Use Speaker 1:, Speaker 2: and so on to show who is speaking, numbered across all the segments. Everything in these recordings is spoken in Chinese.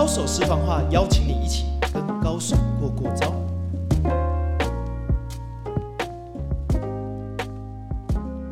Speaker 1: 高手私房话，邀请你一起跟高手过过招。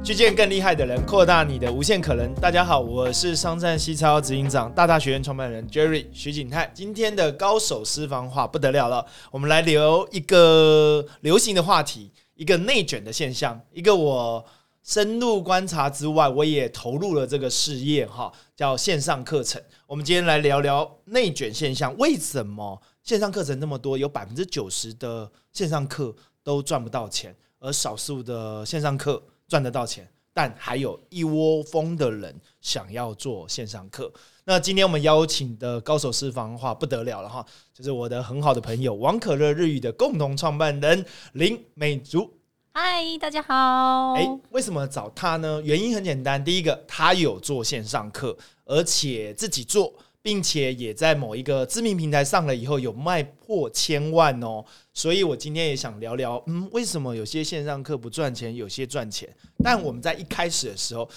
Speaker 1: 去见更厉害的人，扩大你的无限可能。大家好，我是商战西超执行长、大大学院创办人 Jerry 徐景泰。今天的高手私房话不得了了，我们来聊一个流行的话题，一个内卷的现象，一个我深入观察之外，我也投入了这个事业哈，叫线上课程。我们今天来聊聊内卷现象，为什么线上课程那么多，有百分之九十的线上课都赚不到钱，而少数的线上课赚得到钱，但还有一窝蜂的人想要做线上课。那今天我们邀请的高手私房话不得了了哈，就是我的很好的朋友王可乐日语的共同创办人林美竹。
Speaker 2: 嗨，大家好。
Speaker 1: 哎，为什么找他呢？原因很简单，第一个，他有做线上课，而且自己做，并且也在某一个知名平台上了以后有卖破千万哦。所以我今天也想聊聊，嗯，为什么有些线上课不赚钱，有些赚钱？但我们在一开始的时候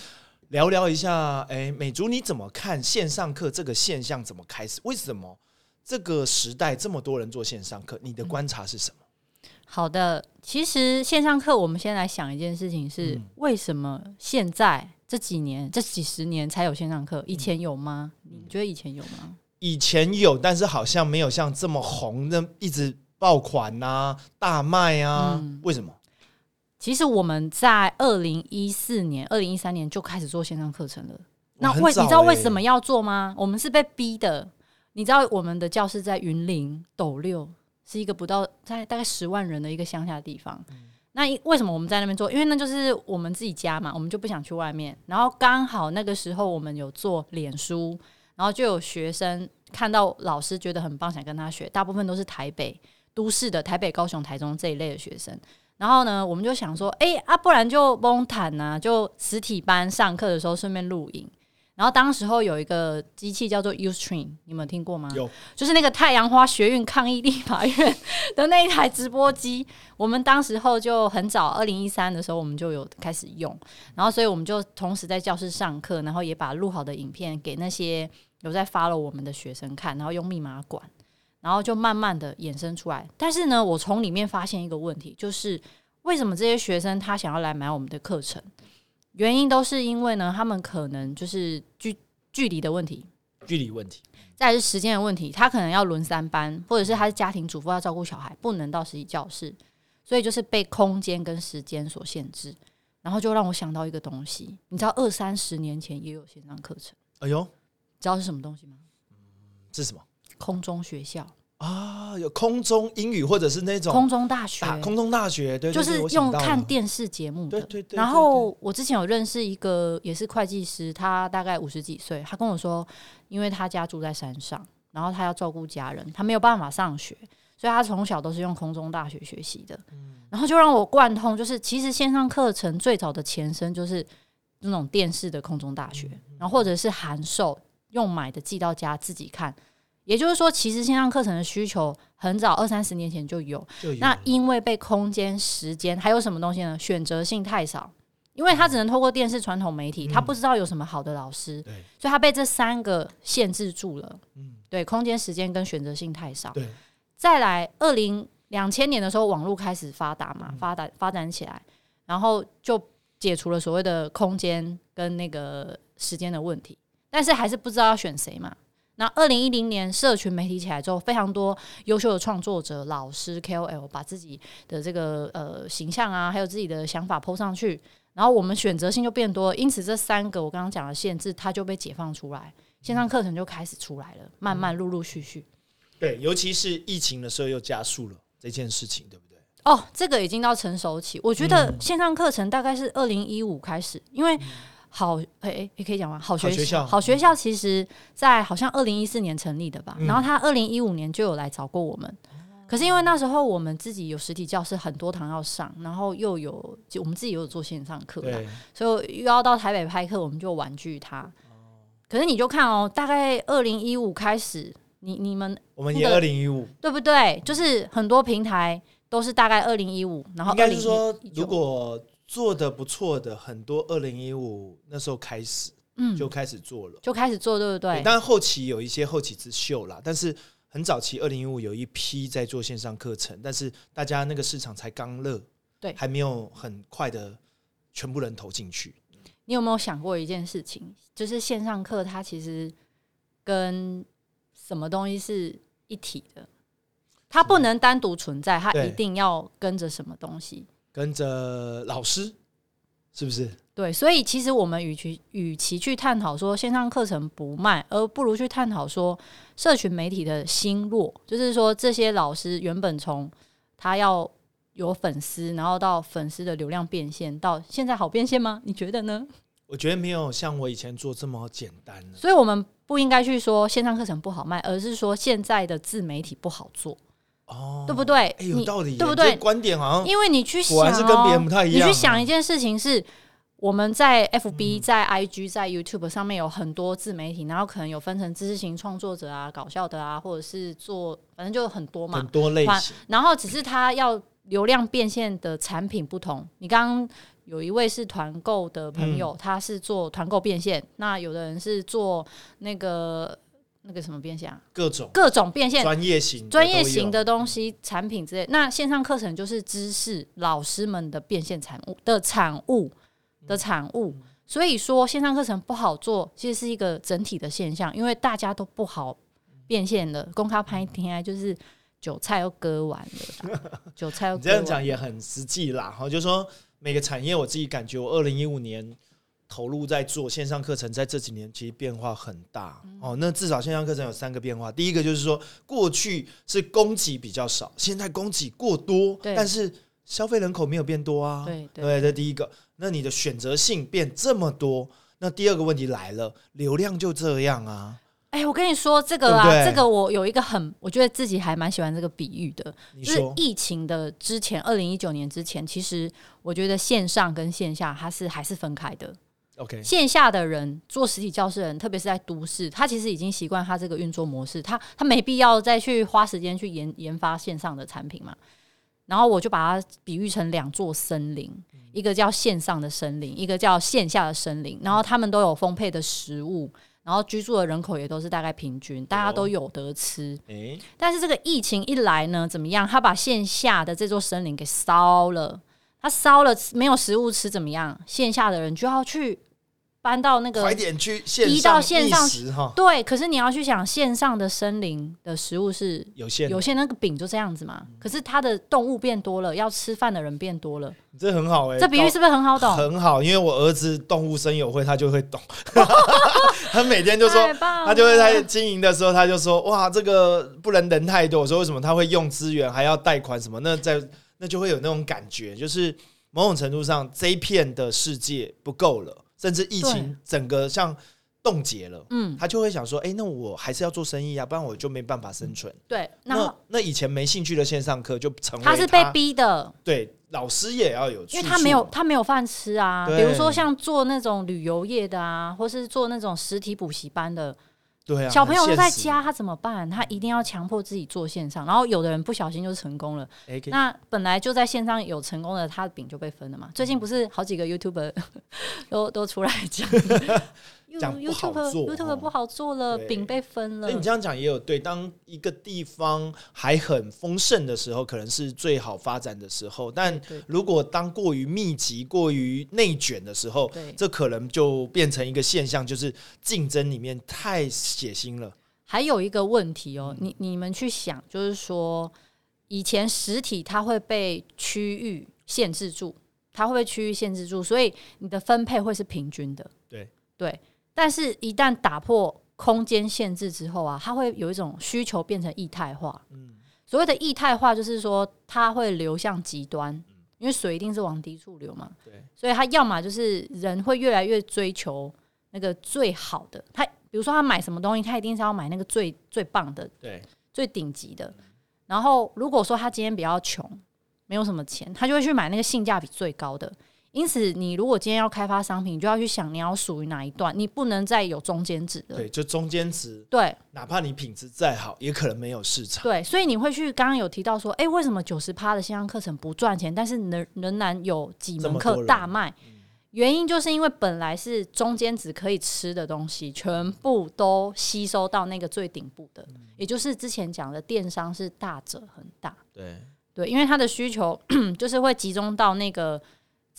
Speaker 1: 聊聊一下，哎，美竹你怎么看线上课这个现象？怎么开始？为什么这个时代这么多人做线上课？你的观察是什么？
Speaker 2: 好的，其实线上课，我们先来想一件事情是：为什么现在这几年、这几十年才有线上课？以前有吗？你觉得以前有吗？
Speaker 1: 以前有，但是好像没有像这么红那，一直爆款呐、大卖啊。为什么？
Speaker 2: 其实我们在二零一四年、二零一三年就开始做线上课程了。那为你知道为什么要做吗？我们是被逼的。你知道我们的教室在云林斗六。是一个不到在大概十万人的一个乡下地方，那为什么我们在那边做？因为那就是我们自己家嘛，我们就不想去外面。然后刚好那个时候我们有做脸书，然后就有学生看到老师觉得很棒，想跟他学。大部分都是台北都市的，台北、高雄、台中这一类的学生。然后呢，我们就想说，哎啊，不然就蒙坦呐，就实体班上课的时候顺便录影。然后当时候有一个机器叫做 Ustream，你们听过吗？
Speaker 1: 有，
Speaker 2: 就是那个太阳花学运抗议立法院的那一台直播机。我们当时候就很早，二零一三的时候我们就有开始用，然后所以我们就同时在教室上课，然后也把录好的影片给那些有在 follow 我们的学生看，然后用密码管，然后就慢慢的衍生出来。但是呢，我从里面发现一个问题，就是为什么这些学生他想要来买我们的课程？原因都是因为呢，他们可能就是距距离的问题，
Speaker 1: 距离问题，
Speaker 2: 再是时间的问题，他可能要轮三班，或者是他是家庭主妇要照顾小孩，不能到实体教室，所以就是被空间跟时间所限制。然后就让我想到一个东西，你知道二三十年前也有线上课程，
Speaker 1: 哎呦，
Speaker 2: 知道是什么东西吗？
Speaker 1: 嗯，是什么？
Speaker 2: 空中学校。
Speaker 1: 啊，有空中英语或者是那种
Speaker 2: 空中大学，
Speaker 1: 空中大学对，
Speaker 2: 就是用看电视节目
Speaker 1: 的。对对对。
Speaker 2: 然后我之前有认识一个也是会计师，他大概五十几岁，他跟我说，因为他家住在山上，然后他要照顾家人，他没有办法上学，所以他从小都是用空中大学学习的。嗯。然后就让我贯通，就是其实线上课程最早的前身就是那种电视的空中大学，然后或者是函授用买的寄到家自己看。也就是说，其实线上课程的需求很早，二三十年前就有。那因为被空间、时间还有什么东西呢？选择性太少，因为他只能透过电视传统媒体，他不知道有什么好的老师，所以他被这三个限制住了。嗯，对，空间、时间跟选择性太少。
Speaker 1: 对，
Speaker 2: 再来，二零两千年的时候，网络开始发达嘛，发达发展起来，然后就解除了所谓的空间跟那个时间的问题，但是还是不知道要选谁嘛。那二零一零年社群媒体起来之后，非常多优秀的创作者、老师、KOL 把自己的这个呃形象啊，还有自己的想法抛上去，然后我们选择性就变多，因此这三个我刚刚讲的限制，它就被解放出来，线上课程就开始出来了，慢慢陆陆续续。
Speaker 1: 对，尤其是疫情的时候又加速了这件事情，对不对？
Speaker 2: 哦，这个已经到成熟期，我觉得线上课程大概是二零一五开始，因为。好，诶也可以讲吗？好学校，好学校，其实在好像二零一四年成立的吧。然后他二零一五年就有来找过我们，可是因为那时候我们自己有实体教室，很多堂要上，然后又有就我们自己有做线上课，所以又要到台北拍课，我们就婉拒他。可是你就看哦，大概二零一五开始，你你们
Speaker 1: 我们也二零一五，
Speaker 2: 对不对？就是很多平台都是大概二零一五，然后
Speaker 1: 应该是说如果。做的不错的很多，二零一五那时候开始嗯，就开始做了，
Speaker 2: 就开始做，对不对？
Speaker 1: 当然后期有一些后起之秀啦，但是很早期二零一五有一批在做线上课程，但是大家那个市场才刚热，
Speaker 2: 对，
Speaker 1: 还没有很快的全部人投进去。
Speaker 2: 你有没有想过一件事情？就是线上课它其实跟什么东西是一体的？它不能单独存在，它一定要跟着什么东西？
Speaker 1: 跟着老师，是不是？
Speaker 2: 对，所以其实我们与其与其去探讨说线上课程不卖，而不如去探讨说社群媒体的兴落，就是说这些老师原本从他要有粉丝，然后到粉丝的流量变现，到现在好变现吗？你觉得呢？
Speaker 1: 我觉得没有像我以前做这么简单。
Speaker 2: 所以我们不应该去说线上课程不好卖，而是说现在的自媒体不好做。
Speaker 1: 哦，
Speaker 2: 对不对？
Speaker 1: 有道理，
Speaker 2: 对不对？
Speaker 1: 观点好像
Speaker 2: 因为你去想，
Speaker 1: 是跟别人不太一
Speaker 2: 样。你去想一件事情是，我们在 FB、在 IG、在 YouTube 上面有很多自媒体，然后可能有分成知识型创作者啊、搞笑的啊，或者是做，反正就很多嘛，
Speaker 1: 很多类型。
Speaker 2: 然后只是他要流量变现的产品不同。你刚刚有一位是团购的朋友，他是做团购变现，那有的人是做那个。那个什么变现啊？
Speaker 1: 各种
Speaker 2: 各种变现，
Speaker 1: 专业型
Speaker 2: 专业型的东西、产品之类。那线上课程就是知识老师们的变现产物的产物的产物。所以说线上课程不好做，其实是一个整体的现象，因为大家都不好变现了。公开拍天就是韭菜又 割完了，韭菜又
Speaker 1: 这样讲也很实际啦。哈，就是说每个产业，我自己感觉，我二零一五年。投入在做线上课程，在这几年其实变化很大哦。那至少线上课程有三个变化，第一个就是说，过去是供给比较少，现在供给过多，但是消费人口没有变多啊。
Speaker 2: 对
Speaker 1: 对，这第一个。那你的选择性变这么多，那第二个问题来了，流量就这样啊。
Speaker 2: 哎，我跟你说这个啊，这个我有一个很，我觉得自己还蛮喜欢这个比喻的。就是疫情的之前，二零一九年之前，其实我觉得线上跟线下它是还是分开的。线下的人做实体教室的人，特别是在都市，他其实已经习惯他这个运作模式，他他没必要再去花时间去研研发线上的产品嘛。然后我就把它比喻成两座森林，一个叫线上的森林，一个叫线下的森林。然后他们都有丰沛的食物，然后居住的人口也都是大概平均，大家都有得吃。但是这个疫情一来呢，怎么样？他把线下的这座森林给烧了，他烧了，没有食物吃，怎么样？线下的人就要去。搬到那个
Speaker 1: 快点去移到线上哈，
Speaker 2: 对。可是你要去想，线上的森林的食物是
Speaker 1: 有限，
Speaker 2: 有限那个饼就这样子嘛。可是它的动物变多了，要吃饭的人变多了，
Speaker 1: 这很好哎。
Speaker 2: 这比喻是不是很好懂？
Speaker 1: 很好，因为我儿子动物生友会，他就会懂。他每天就说，他就会在经营的时候，他就说：“哇，这个不能人太多。”我说：“为什么他会用资源，还要贷款什么？那在那就会有那种感觉，就是某种程度上，这一片的世界不够了。”甚至疫情整个像冻结了，嗯，他就会想说，哎，那我还是要做生意啊，不然我就没办法生存。
Speaker 2: 对，
Speaker 1: 那那以前没兴趣的线上课就成为
Speaker 2: 他是被逼的，
Speaker 1: 对，老师也要有，
Speaker 2: 因为他没有他没有饭吃啊。比如说像做那种旅游业的啊，或是做那种实体补习班的。
Speaker 1: 对啊，
Speaker 2: 小朋友都在家，他怎么办？他一定要强迫自己做线上，然后有的人不小心就成功了。那本来就在线上有成功的，他的饼就被分了嘛。最近不是好几个 YouTuber 都都出来讲。
Speaker 1: 讲不好做
Speaker 2: ，YouTube 不好做了，饼被分了。
Speaker 1: 那你这样讲也有对。当一个地方还很丰盛的时候，可能是最好发展的时候。但如果当过于密集、过于内卷的时候，这可能就变成一个现象，就是竞争里面太血腥了。
Speaker 2: 还有一个问题哦，你你们去想，就是说以前实体它会被区域限制住，它会被区域限制住，所以你的分配会是平均的。
Speaker 1: 对
Speaker 2: 对。但是，一旦打破空间限制之后啊，它会有一种需求变成异态化。嗯，所谓的异态化，就是说它会流向极端，因为水一定是往低处流嘛。
Speaker 1: 对，
Speaker 2: 所以它要么就是人会越来越追求那个最好的。他比如说他买什么东西，他一定是要买那个最最棒的，
Speaker 1: 对，
Speaker 2: 最顶级的。然后如果说他今天比较穷，没有什么钱，他就会去买那个性价比最高的。因此，你如果今天要开发商品，你就要去想你要属于哪一段，你不能再有中间值的。
Speaker 1: 对，就中间值。
Speaker 2: 对，
Speaker 1: 哪怕你品质再好，也可能没有市场。
Speaker 2: 对，所以你会去刚刚有提到说，哎，为什么九十趴的线上课程不赚钱，但是仍仍然有几门课大卖？原因就是因为本来是中间值可以吃的东西，全部都吸收到那个最顶部的，也就是之前讲的电商是大者很大。
Speaker 1: 对
Speaker 2: 对，因为它的需求 就是会集中到那个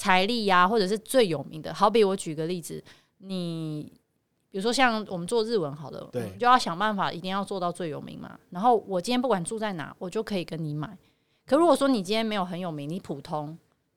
Speaker 2: 财力呀，或者是最有名的。好比我举个例子，你比如说像我们做日文好了，
Speaker 1: 对，
Speaker 2: 就要想办法一定要做到最有名嘛。然后我今天不管住在哪，我就可以跟你买。可如果说你今天没有很有名，你普通。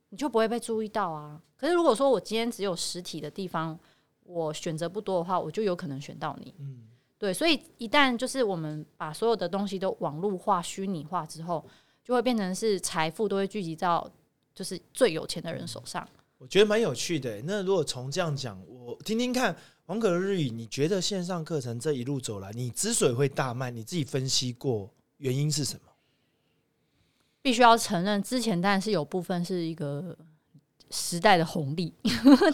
Speaker 2: 你就不会被注意到啊。可是如果说我今天只有实体的地方，我选择不多的话，我就有可能选到你。嗯，对。所以一旦就是我们把所有的东西都网络化、虚拟化之后，就会变成是财富都会聚集到就是最有钱的人手上。
Speaker 1: 我觉得蛮有趣的。那如果从这样讲，我听听看王可的日语，你觉得线上课程这一路走来，你之所以会大卖，你自己分析过原因是什么？
Speaker 2: 必须要承认，之前当然是有部分是一个时代的红利，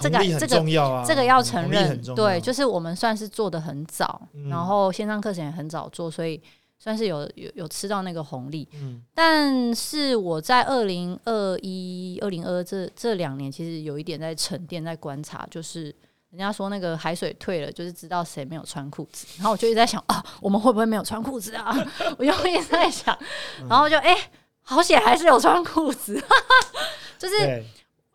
Speaker 2: 这个这个这个要承认，对，就是我们算是做的很早，然后线上课程也很早做，所以算是有有有吃到那个红利。嗯，但是我在二零二一、二零二这这两年，其实有一点在沉淀，在观察，就是人家说那个海水退了，就是知道谁没有穿裤子，然后我就一直在想啊，我们会不会没有穿裤子啊？我就一直在想，然后就哎。好险，还是有穿裤子，就是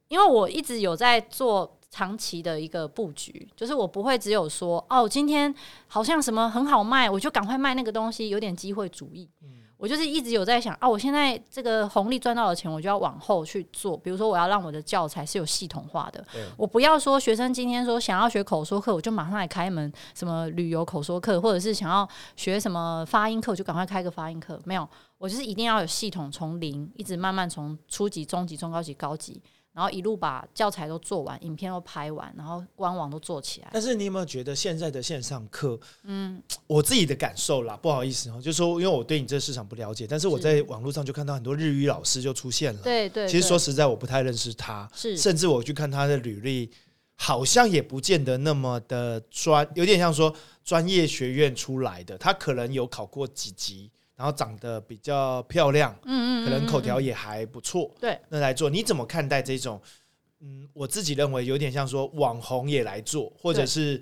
Speaker 2: 因为我一直有在做长期的一个布局，就是我不会只有说哦，今天好像什么很好卖，我就赶快卖那个东西，有点机会主义。嗯我就是一直有在想啊，我现在这个红利赚到的钱，我就要往后去做。比如说，我要让我的教材是有系统化的，我不要说学生今天说想要学口说课，我就马上来开门什么旅游口说课，或者是想要学什么发音课，我就赶快开个发音课，没有。我就是一定要有系统，从零一直慢慢从初级、中级、中高级、高级，然后一路把教材都做完，影片都拍完，然后官网都做起来。
Speaker 1: 但是你有没有觉得现在的线上课，嗯，我自己的感受啦，不好意思哦，就是说，因为我对你这个市场不了解，但是我在网络上就看到很多日语老师就出现了。
Speaker 2: 对对。
Speaker 1: 其实说实在，我不太认识他，
Speaker 2: 是，
Speaker 1: 甚至我去看他的履历，好像也不见得那么的专，有点像说专业学院出来的，他可能有考过几级。然后长得比较漂亮，嗯嗯，可能口条也还不错，
Speaker 2: 对，
Speaker 1: 那来做你怎么看待这种？嗯，我自己认为有点像说网红也来做，或者是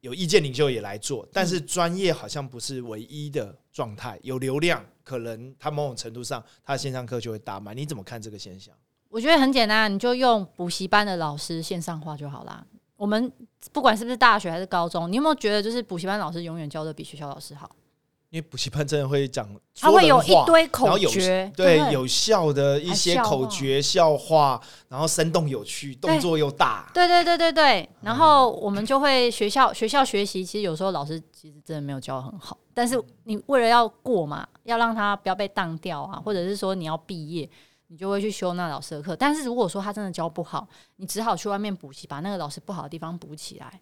Speaker 1: 有意见领袖也来做，但是专业好像不是唯一的状态。有流量，可能他某种程度上他线上课就会大卖。你怎么看这个现象？
Speaker 2: 我觉得很简单，你就用补习班的老师线上化就好啦。我们不管是不是大学还是高中，你有没有觉得就是补习班老师永远教的比学校老师好？
Speaker 1: 因为补习班真的会讲，
Speaker 2: 他会有一堆口诀，
Speaker 1: 对有效的一些口诀笑话，然后生动有趣，动作又大。
Speaker 2: 对对对对对。然后我们就会学校学校学习，其实有时候老师其实真的没有教的很好，但是你为了要过嘛，要让他不要被当掉啊，或者是说你要毕业，你就会去修那老师的课。但是如果说他真的教不好，你只好去外面补习，把那个老师不好的地方补起来。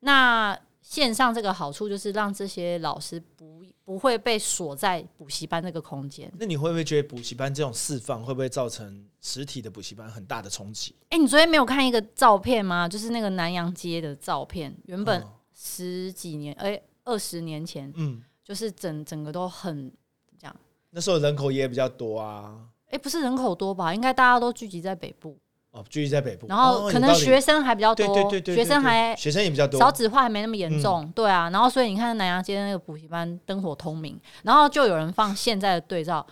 Speaker 2: 那线上这个好处就是让这些老师不不会被锁在补习班这个空间。
Speaker 1: 那你会不会觉得补习班这种释放会不会造成实体的补习班很大的冲击？
Speaker 2: 哎，你昨天没有看一个照片吗？就是那个南洋街的照片，原本十几年，哎，二十年前，嗯，就是整整个都很这样。
Speaker 1: 那时候人口也比较多啊。
Speaker 2: 哎，不是人口多吧？应该大家都聚集在北部。
Speaker 1: 哦，聚集在北部，
Speaker 2: 然后可能学生还比较多，
Speaker 1: 对对对，
Speaker 2: 学生还
Speaker 1: 学生也比较多，
Speaker 2: 少子化还没那么严重，对啊，然后所以你看南阳街那个补习班灯火通明，然后就有人放现在的对照，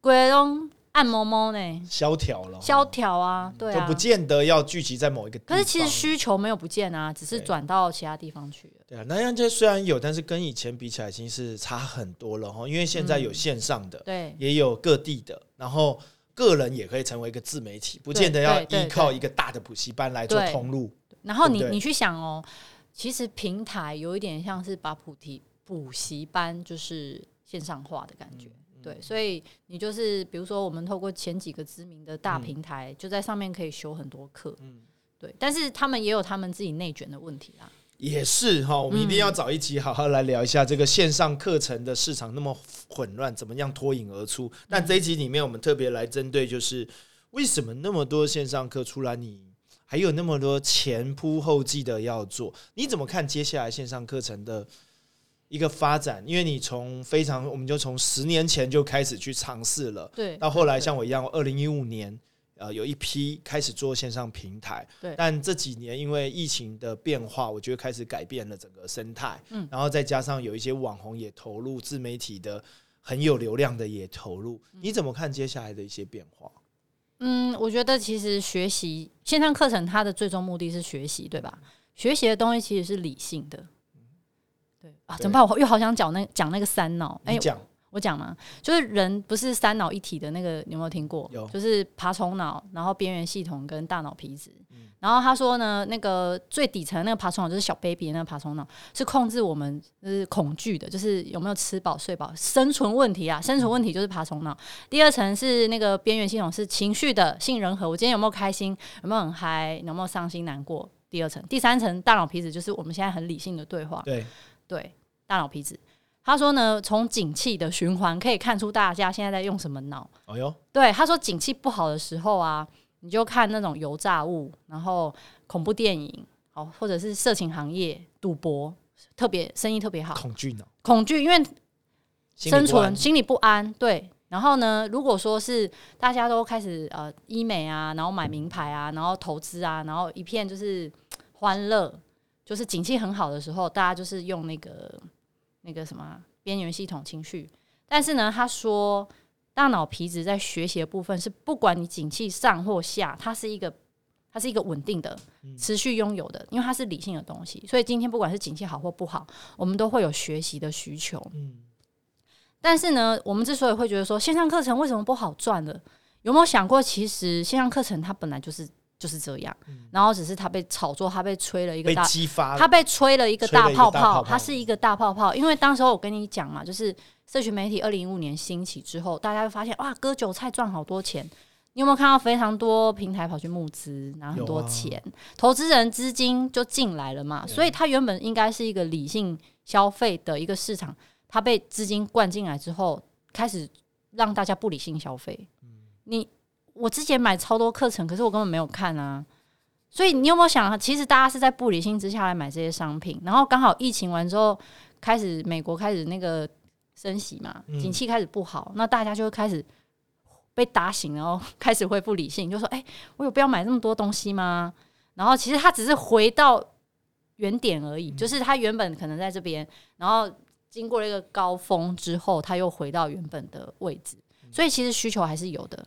Speaker 2: 鬼东暗摸摸呢，
Speaker 1: 萧条了，
Speaker 2: 萧条啊，对
Speaker 1: 啊，就不见得要聚集在某一个，
Speaker 2: 可是其实需求没有不见啊，只是转到其他地方去了。
Speaker 1: 对啊，南阳街虽然有，但是跟以前比起来已经是差很多了哈，因为现在有线上的，
Speaker 2: 对，
Speaker 1: 也有各地的，然后。个人也可以成为一个自媒体，不见得要依靠一个大的补习班来做通路。
Speaker 2: 然后你你去想哦，其实平台有一点像是把补题补习班就是线上化的感觉，对，所以你就是比如说我们透过前几个知名的大平台，就在上面可以修很多课，嗯，对，但是他们也有他们自己内卷的问题啦。
Speaker 1: 也是哈，我们一定要找一集好好来聊一下这个线上课程的市场那么混乱，怎么样脱颖而出？但这一集里面，我们特别来针对，就是为什么那么多线上课出来，你还有那么多前仆后继的要做？你怎么看接下来线上课程的一个发展？因为你从非常，我们就从十年前就开始去尝试了，
Speaker 2: 对，
Speaker 1: 到后来像我一样，二零一五年。呃，有一批开始做线上平台，
Speaker 2: 对
Speaker 1: 但这几年因为疫情的变化，我觉得开始改变了整个生态，
Speaker 2: 嗯
Speaker 1: 然后再加上有一些网红也投入，自媒体的很有流量的也投入，你怎么看接下来的一些变化？
Speaker 2: 嗯，我觉得其实学习线上课程，它的最终目的是学习，对吧？学习的东西其实是理性的。对啊，怎么办？我又好想讲那讲那个三脑。哎、
Speaker 1: 你讲，
Speaker 2: 我讲嘛，就是人不是三脑一体的那个，你有没有听过？
Speaker 1: 有
Speaker 2: 就是爬虫脑，然后边缘系统跟大脑皮质。
Speaker 1: 嗯
Speaker 2: 然后他说呢，那个最底层那个爬虫脑就是小 baby 的那个爬虫脑，是控制我们就是恐惧的，就是有没有吃饱睡饱，生存问题啊，生存问题就是爬虫脑。第二层是那个边缘系统，是情绪的杏仁核，我今天有没有开心，有没有很嗨，有没有伤心难过。第二层，第三层大脑皮质就是我们现在很理性的对话，
Speaker 1: 对，
Speaker 2: 对，大脑皮质。他说呢，从景气的循环可以看出大家现在在用什么脑。
Speaker 1: 哦哟，
Speaker 2: 对，他说景气不好的时候啊，你就看那种油炸物，然后恐怖电影，好，或者是色情行业、赌博，特别生意特别好，
Speaker 1: 恐惧脑，
Speaker 2: 恐惧，因为生存心里不安，对。然后呢，如果说是大家都开始呃医美啊，然后买名牌啊，然后投资啊，然后一片就是欢乐，就是景气很好的时候，大家就是用那个那个什么啊边缘系统情绪。但是呢，他说大脑皮质在学习的部分是不管你景气上或下，它是一个它是一个稳定的、持续拥有的，因为它是理性的东西。所以今天不管是景气好或不好，我们都会有学习的需求。
Speaker 1: 嗯，
Speaker 2: 但是呢，我们之所以会觉得说线上课程为什么不好赚了，有没有想过，其实线上课程它本来就是就是这样，然后只是他被炒作，他被吹了一个
Speaker 1: 被
Speaker 2: 大，
Speaker 1: 激发了，
Speaker 2: 它被吹了一个
Speaker 1: 吹了
Speaker 2: 大泡
Speaker 1: 一个大泡泡
Speaker 2: 泡，它是一个大泡泡。因为当时候我跟你讲嘛，就是社群媒体二零一五年兴起之后，大家会发现哇，割韭菜赚好多钱。你有没有看到非常多平台跑去募资，拿很多钱，投资人资金就进来了嘛？所以它原本应该是一个理性消费的一个市场，它被资金灌进来之后，开始让大家不理性消费。你我之前买超多课程，可是我根本没有看啊。所以你有没有想，其实大家是在不理性之下来买这些商品，然后刚好疫情完之后，开始美国开始那个升息嘛，
Speaker 1: 嗯
Speaker 2: 景气开始不好，那大家就会开始被打醒，然后 开始恢复理性，就说：“哎、我有必要买这么多东西吗？”然后其实他只是回到原点而已，就是他原本可能在这边，然后经过了一个高峰之后，他又回到原本的位置，所以其实需求还是有的，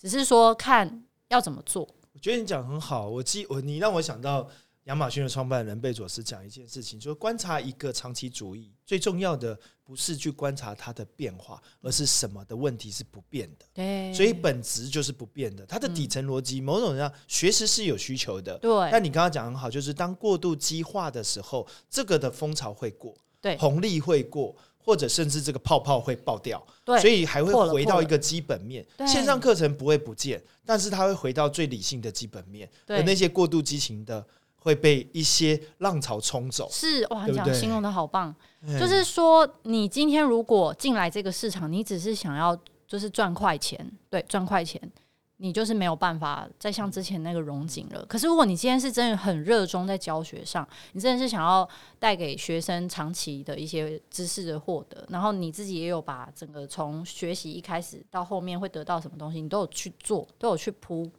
Speaker 2: 只是说看要怎么做。
Speaker 1: 我觉得你讲得很好，我记我你让我想到亚马逊的创办人贝佐斯讲一件事情，就是观察一个长期主义最重要的不是去观察它的变化，而是什么的问题是不变的，
Speaker 2: 对，
Speaker 1: 所以本质就是不变的。它的底层逻辑，某种上学识是有需求的。
Speaker 2: 对
Speaker 1: 但你刚刚讲很好，就是当过度激化的时候，这个的风潮会过，
Speaker 2: 对
Speaker 1: 红利会过，或者甚至这个泡泡会爆掉，
Speaker 2: 对，
Speaker 1: 所以还会回到一个基本面。
Speaker 2: 对
Speaker 1: 线上课程不会不见，但是它会回到最理性的基本面，那些过度激情的会被一些浪潮冲走。
Speaker 2: 是哇，
Speaker 1: 对对
Speaker 2: 你讲形容的好棒。
Speaker 1: 嗯
Speaker 2: 就是说，你今天如果进来这个市场，你只是想要就是赚快钱，对，赚快钱，你就是没有办法再像之前那个融景了。可是如果你今天是真的很热衷在教学上，你真的是想要带给学生长期的一些知识的获得，然后你自己也有把整个从学习一开始到后面会得到什么东西，你都有去做，都有去铺。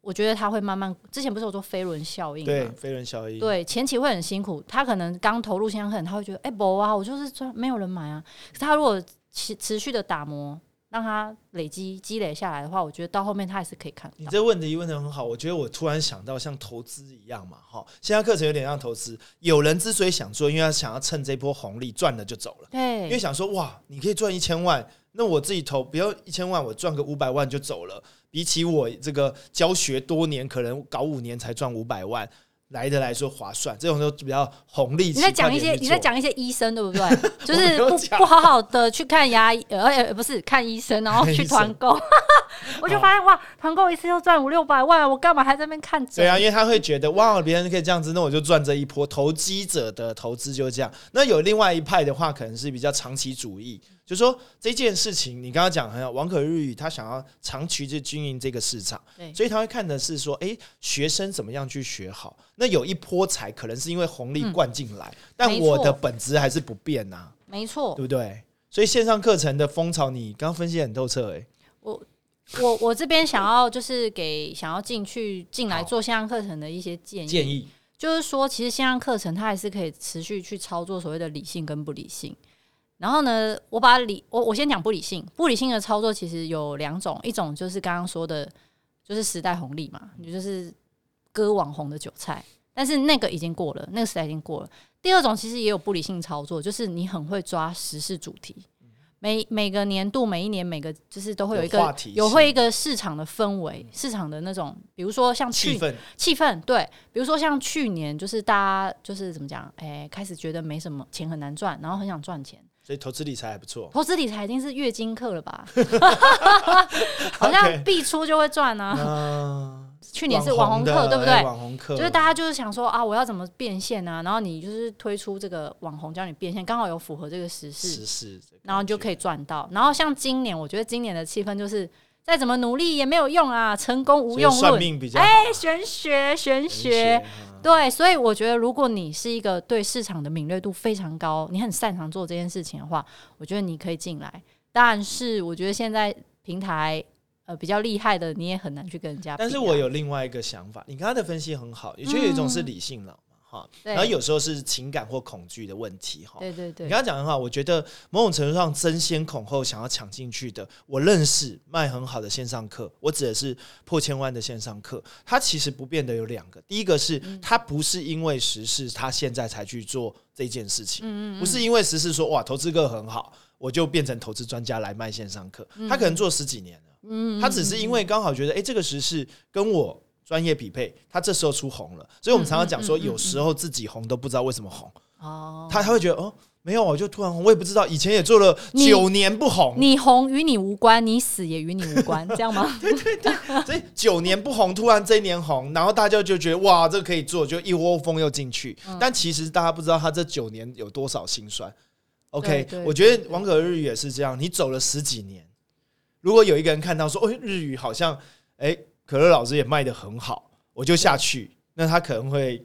Speaker 2: 我觉得他会慢慢，之前不是有说飞轮效应
Speaker 1: 对
Speaker 2: 吗？
Speaker 1: 飞轮效应，
Speaker 2: 对，前期会很辛苦，他可能刚投入线上课程，他会觉得，哎、不啊，我就是赚，没有人买啊。可是他如果持持续的打磨，让他累积积累下来的话，我觉得到后面他还是可以看。
Speaker 1: 你这个问题问的很好，我觉得我突然想到像投资一样嘛，哈，现在课程有点像投资。有人之所以想做，因为他想要趁这波红利赚了就走了，对因为，想说哇，你可以赚一千万，那我自己投，不要一千万，我赚个五百万就走了。比起我这个教学多年，可能搞五年才赚五百万。来的来说划算，这种都比较红利。
Speaker 2: 你在讲一些你在讲一些医生对不对？就是不不好好的去看牙医，呃呃不是看医生，然后 去团购，我就发现哇，团购一次就赚五六百万，我干嘛还在那边看诊？
Speaker 1: 对啊，因为他会觉得哇，别人可以这样子，那我就赚这一波。投机者的投资就是这样。那有另外一派的话，可能是比较长期主义，就说这件事情，你刚刚讲很好，王可日语他想要长期去经营这个市场，所以他会看的是说，哎，学生怎么样去学好。那有一波财可能是因为红利灌进来，但我的本质还是不变呐、
Speaker 2: 没错。
Speaker 1: 对，不对？所以线上课程的风潮，你刚刚分析得很透彻、诶，
Speaker 2: 我我这边想要就是给想要进去进来做线上课程的一些建议，
Speaker 1: 建议。
Speaker 2: 就是说，其实线上课程它还是可以持续去操作所谓的理性跟不理性。然后呢，我把理我我先讲不理性，不理性的操作其实有两种，一种就是刚刚说的，就是时代红利嘛，你就是割网红的韭菜，但是那个已经过了，那个时代已经过了。第二种其实也有不理性操作，就是你很会抓时事主题。每每个年度、每一年、每个就是都会有一个有会一个市场的氛围，市场的那种，比如说像
Speaker 1: 气氛，
Speaker 2: 气氛对，比如说像去年就是大家就是怎么讲，哎，开始觉得没什么钱很难赚，然后很想赚钱，
Speaker 1: 所以投资理财还不错，
Speaker 2: 投资理财已经是月经课了吧？好像必出就会赚啊。去年是网红课，对不对？
Speaker 1: 网红课
Speaker 2: 就是大家就是想说啊，我要怎么变现啊？然后你就是推出这个网红教你变现，刚好有符合这个时事，
Speaker 1: 时事，
Speaker 2: 然后你就可以赚到。然后像今年，我觉得今年的气氛就是再怎么努力也没有用啊，成功无用论。
Speaker 1: 哎，
Speaker 2: 玄学，玄学，对。所以我觉得，如果你是一个对市场的敏锐度非常高，你很擅长做这件事情的话，我觉得你可以进来。但是我觉得现在平台。呃，比较厉害的你也很难去跟人家。
Speaker 1: 但是我有另外一个想法，你刚刚的分析很好，也就有一种是理性了嘛，哈。然后有时候是情感或恐惧的问题，哈。
Speaker 2: 对对对。
Speaker 1: 你刚刚讲很好，我觉得某种程度上争先恐后想要抢进去的，我认识卖很好的线上课，我指的是破千万的线上课，它其实不变的有两个，第一个是它不是因为时事，它现在才去做这件事情，嗯嗯，不是因为时事说哇投资课很好，我就变成投资专家来卖线上课，他可能做十几年了。嗯，他只是因为刚好觉得，哎，这个时事跟我专业匹配，他这时候出红了，所以我们常常讲说，有时候自己红都不知道为什么红。哦，他他会觉得，哦，没有，我就突然红，我也不知道，以前也做了九年不红，
Speaker 2: 你红与你无关，你死也与你无关，这样吗？
Speaker 1: 对对对，所以九年不红，突然这一年红，然后大家就觉得，哇，这个可以做，就一窝蜂又进去。但其实大家不知道他这九年有多少心酸。OK，我觉得王可日语也是这样，你走了十几年。如果有一个人看到说，哦，日语好像，哎，可乐老师也卖的很好，我就下去，那他可能会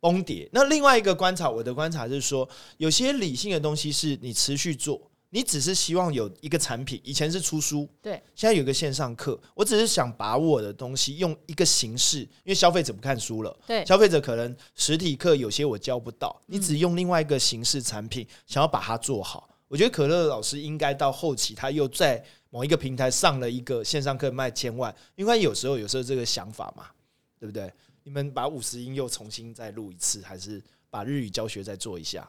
Speaker 1: 崩跌。那另外一个观察，我的观察是说，有些理性的东西是你持续做，你只是希望有一个产品，以前是出书，
Speaker 2: 对，
Speaker 1: 现在有个线上课，我只是想把我的东西用一个形式，因为消费者不看书了，
Speaker 2: 对，
Speaker 1: 消费者可能实体课有些我教不到，你只用另外一个形式产品，想要把它做好。我觉得可乐老师应该到后期，他又在某一个平台上了一个线上课卖千万，因为有时候有时候这个想法嘛，对不对？你们把五十音又重新再录一次，还是把日语教学再做一下？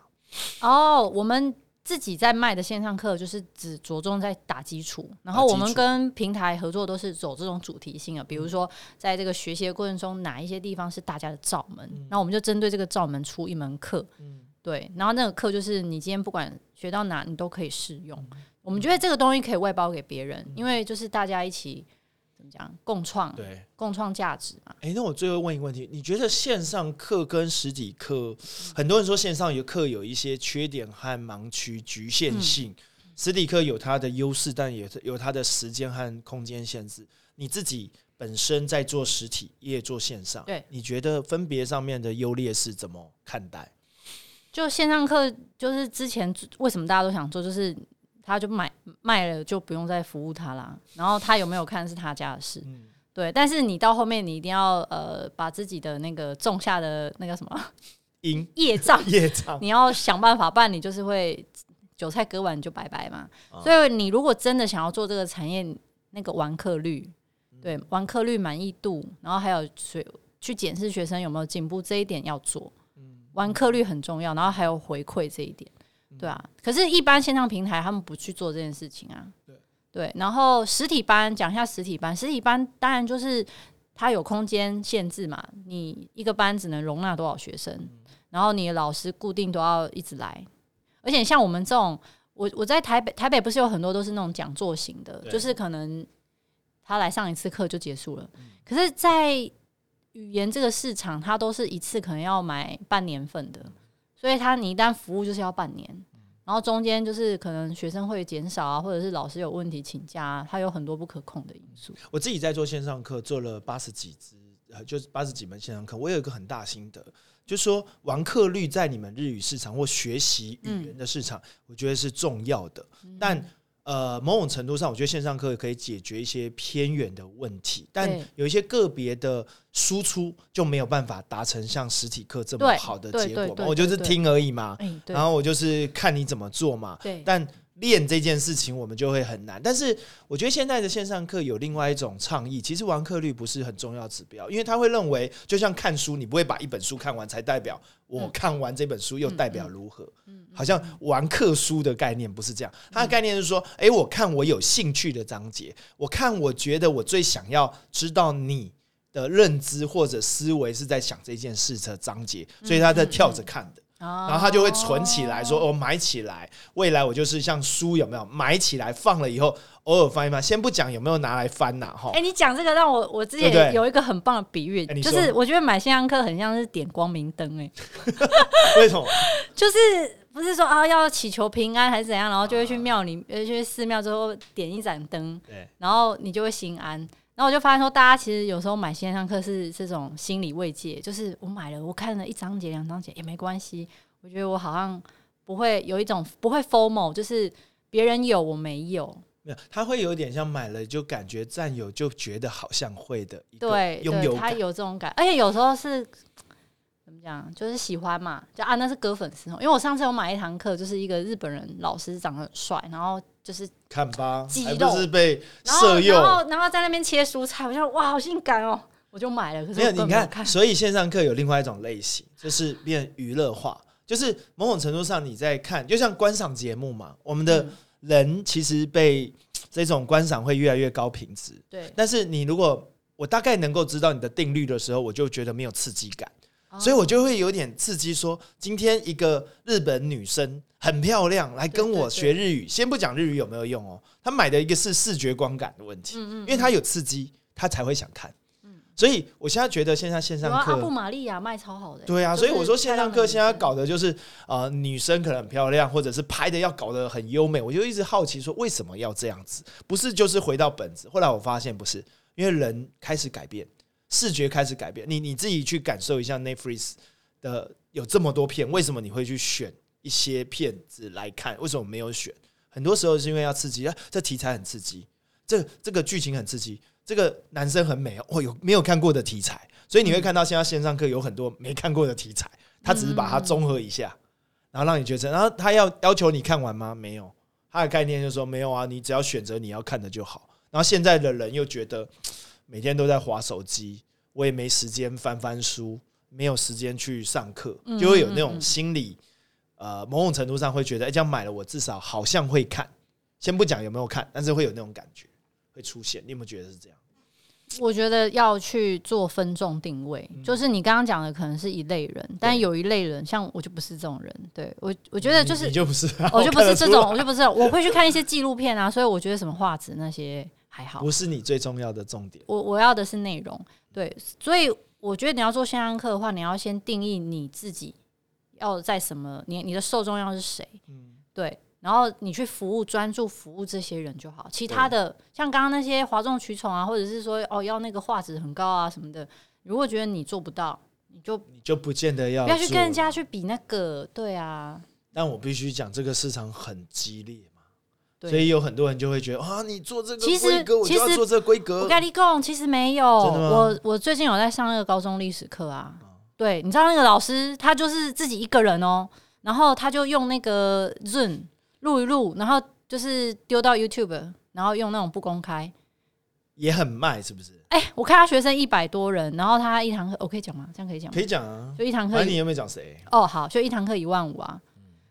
Speaker 2: 哦，我们自己在卖的线上课就是只着重在打基础，然后我们跟平台合作都是走这种主题性的，比如说在这个学习的过程中，哪一些地方是大家的罩门，那我们就针对这个罩门出一门课。嗯对，然后那个课就是你今天不管学到哪，你都可以试用。我们觉得这个东西可以外包给别人，因为就是大家一起怎么讲，共创，
Speaker 1: 对，
Speaker 2: 共创价值嘛。
Speaker 1: 哎，那我最后问一个问题：你觉得线上课跟实体课，很多人说线上有课有一些缺点和盲区、局限性，实体课有它的优势，但也有它的时间和空间限制。你自己本身在做实体，也做线上，
Speaker 2: 对，
Speaker 1: 你觉得分别上面的优劣是怎么看待？
Speaker 2: 就线上课，就是之前为什么大家都想做，就是他就买卖了就不用再服务他啦。然后他有没有看是他家的事，对。但是你到后面你一定要呃把自己的那个种下的那个什么？
Speaker 1: 因。
Speaker 2: 业障。
Speaker 1: 业障，
Speaker 2: 你要想办法办，你就是会韭菜割完就拜拜嘛。所以你如果真的想要做这个产业，那个完课率，对完课率满意度，然后还有学去检视学生有没有进步，这一点要做。完课率很重要，然后还有回馈这一点，对啊。可是，一般线上平台他们不去做这件事情啊。对对。然后实体班讲一下实体班，实体班当然就是它有空间限制嘛，你一个班只能容纳多少学生，然后你的老师固定都要一直来。而且像我们这种，我我在台北，台北不是有很多都是那种讲座型的，就是可能他来上一次课就结束了。可是，在语言这个市场，他都是一次可能要买半年份的，所以他你一旦服务就是要半年，然后中间就是可能学生会减少啊，或者是老师有问题请假，啊它有很多不可控的因素。
Speaker 1: 我自己在做线上课，做了八十几支，呃，就是八十几门线上课，我有一个很大心得，就是说完课率在你们日语市场或学习语言的市场，我觉得是重要的，但。呃，某种程度上，我觉得线上课可以解决一些偏远的问题，但有一些个别的输出就没有办法达成像实体课这么好的结果嘛。我就是听而已嘛，然后我就是看你怎么做嘛。
Speaker 2: 对，
Speaker 1: 但练这件事情，我们就会很难。但是我觉得现在的线上课有另外一种倡议，其实完课率不是很重要指标，因为他会认为，就像看书，你不会把一本书看完才代表我看完这本书又代表如何。好像玩课书的概念不是这样，它的概念是说，诶，我看我有兴趣的章节，我看我觉得我最想要知道你的认知或者思维是在想这件事的章节，所以他在跳着看的。
Speaker 2: 然
Speaker 1: 然后他就会存起来，说：“哦，买起来，未来我就是像书有没有买起来放了以后，偶尔翻一翻。先不讲有没有拿来翻呐，哈
Speaker 2: 哎、，你讲这个让我我之前有一个很棒的比喻，就是我觉得买线上课很像是点光明灯，哎，
Speaker 1: 为什么？
Speaker 2: 就是不是说啊要祈求平安还是怎样，然后就会去庙里，呃，去寺庙之后点一盏灯，
Speaker 1: 对，
Speaker 2: 然后你就会心安。然后我就发现说，大家其实有时候买线上课是这种心理慰藉，就是我买了，我看了一章节、两章节也没关系，我觉得我好像不会有一种不会 formal，就是别人有我没有，
Speaker 1: 没有，他会有点像买了就感觉占有，就觉得好像会的一个
Speaker 2: 对，
Speaker 1: 拥有他。
Speaker 2: 有这种感，而且有时候是怎么讲，就是喜欢嘛，就啊那是割粉丝哦，因为我上次有买一堂课，就是一个日本人老师长得很帅，然后就是
Speaker 1: 看吧，
Speaker 2: 肌
Speaker 1: 还不是被色诱。
Speaker 2: 然？后然后在那边切蔬菜，我就哇好性感哦，我就买了。可是
Speaker 1: 没有，你看，所以线上课有另外一种类型，就是变娱乐化，就是某种程度上你在看，就像观赏节目嘛，我们的
Speaker 2: 嗯。
Speaker 1: 人其实被这种观赏会越来越高品质，
Speaker 2: 对，
Speaker 1: 但是你如果我大概能够知道你的定律的时候，我就觉得没有刺激感，
Speaker 2: 哦
Speaker 1: 所以我就会有点刺激说，今天一个日本女生很漂亮，来跟我学日语，先不讲日语有没有用哦，她买的一个是视觉观感的问题，
Speaker 2: 嗯
Speaker 1: 因为她有刺激，她才会想看。所以我现在觉得现在线上
Speaker 2: 有啊，阿布
Speaker 1: 课。
Speaker 2: 玛利亚卖超好的，
Speaker 1: 对啊，所以我说线上课现在搞的就是呃，女生可能很漂亮，或者是拍的要搞得很优美，我就一直好奇说为什么要这样子？不是就是回到本质？后来我发现不是，因为人开始改变，视觉开始改变。你你自己去感受一下 Netflix 的有这么多片，为什么你会去选一些片子来看？为什么没有选？很多时候是因为要刺激，啊，这题材很刺激，这这个剧情很刺激，这个男生很美哦，有没有看过的题材？所以你会看到现在线上课有很多没看过的题材，他只是把它综合一下，然后让你觉得，然后他要要求你看完吗？没有，他的概念就是说没有啊，你只要选择你要看的就好。然后现在的人又觉得每天都在划手机，我也没时间翻翻书，没有时间去上课，
Speaker 2: 嗯
Speaker 1: 就会有那种心理，呃，某种程度上会觉得，哎、这样买了我至少好像会看，先不讲有没有看，但是会有那种感觉会出现。你有没有觉得是这样？
Speaker 2: 我觉得要去做分众定位，
Speaker 1: 嗯
Speaker 2: 就是你刚刚讲的可能是一类人，但有一类人，像我就不是这种人。对我，我觉得就是
Speaker 1: 你你就不是啊，
Speaker 2: 我就不是这种，我就不是，我会去看一些纪录片啊，所以我觉得什么画质那些还好。
Speaker 1: 不是你最重要的重点。
Speaker 2: 我我要的是内容，对，所以我觉得你要做线上课的话，你要先定义你自己要在什么，你你的受众要是谁，
Speaker 1: 嗯
Speaker 2: 对，然后你去服务，专注服务这些人就好。其他的像刚刚那些哗众取宠啊，或者是说哦要那个画质很高啊什么的，如果觉得你做不到，你就
Speaker 1: 你就不见得要不
Speaker 2: 要去跟人家去比那个，对啊，
Speaker 1: 但我必须讲，这个市场很激烈。所以有很多人就会觉得啊，你做这个
Speaker 2: 其实
Speaker 1: 规格，我就要
Speaker 2: 其实
Speaker 1: 做这个规
Speaker 2: 我
Speaker 1: 格。
Speaker 2: 跟你讲，其实没有。我我最近有在上那个高中历史课啊。对，你知道那个老师他就是自己一个人哦，然后他就用那个 Zoom 录一录，然后就是丢到 YouTube，然后用那种不公开。
Speaker 1: 也很卖，是不是？
Speaker 2: 哎、我看他学生一百多人，然后他一堂课，我可以讲吗？这样可以讲吗
Speaker 1: 可？以讲啊。
Speaker 2: 就一堂课
Speaker 1: 那你有没有讲谁？
Speaker 2: 哦，好，就一堂课一万五啊。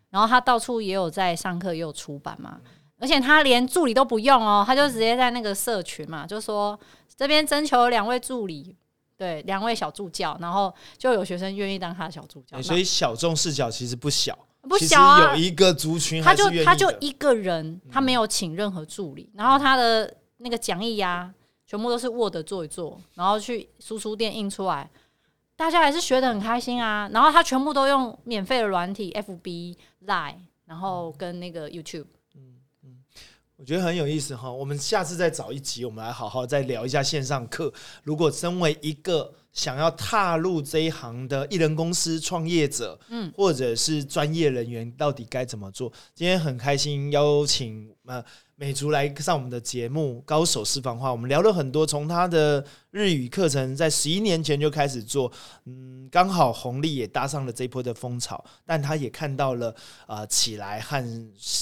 Speaker 2: 然后他到处也有在上课，也有出版嘛。而且他连助理都不用哦，他就直接在那个社群嘛，就说这边征求两位助理，对，两位小助教，然后就有学生愿意当他的小助教。
Speaker 1: 欸所以小众视角其实不小，
Speaker 2: 不小啊
Speaker 1: 有，一个族群
Speaker 2: 他就他就一个人，他没有请任何助理，然后他的那个讲义呀、全部都是 Word 做一做，然后去书书店印出来，大家还是学的很开心啊。然后他全部都用免费的软体，FB、Line，然后跟那个 YouTube。
Speaker 1: 我觉得很有意思哈。我们下次再找一集，我们来好好再聊一下线上课。如果身为一个想要踏入这一行的艺人公司创业者，嗯，或者是专业人员，到底该怎么做？今天很开心邀请呃。美竹来上我们的节目《高手私房话》，我们聊了很多，从他的日语课程在十一年前就开始做，嗯，刚好红利也搭上了这一波的风潮，但他也看到了呃起来和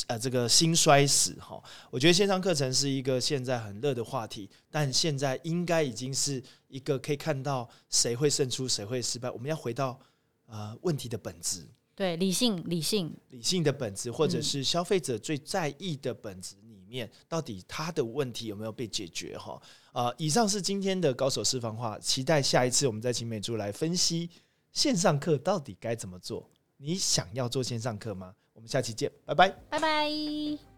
Speaker 1: 呃这个兴衰史哈。我觉得线上课程是一个现在很热的话题，但现在应该已经是一个可以看到谁会胜出，谁会失败。我们要回到呃问题的本质，
Speaker 2: 对理性、理性、
Speaker 1: 理性的本质，或者是消费者最在意的本质里。面到底他的问题有没有被解决？哈，呃，以上是今天的高手私房话，期待下一次我们再请美珠来分析线上课到底该怎么做。你想要做线上课吗？我们下期见，拜拜，
Speaker 2: 拜拜。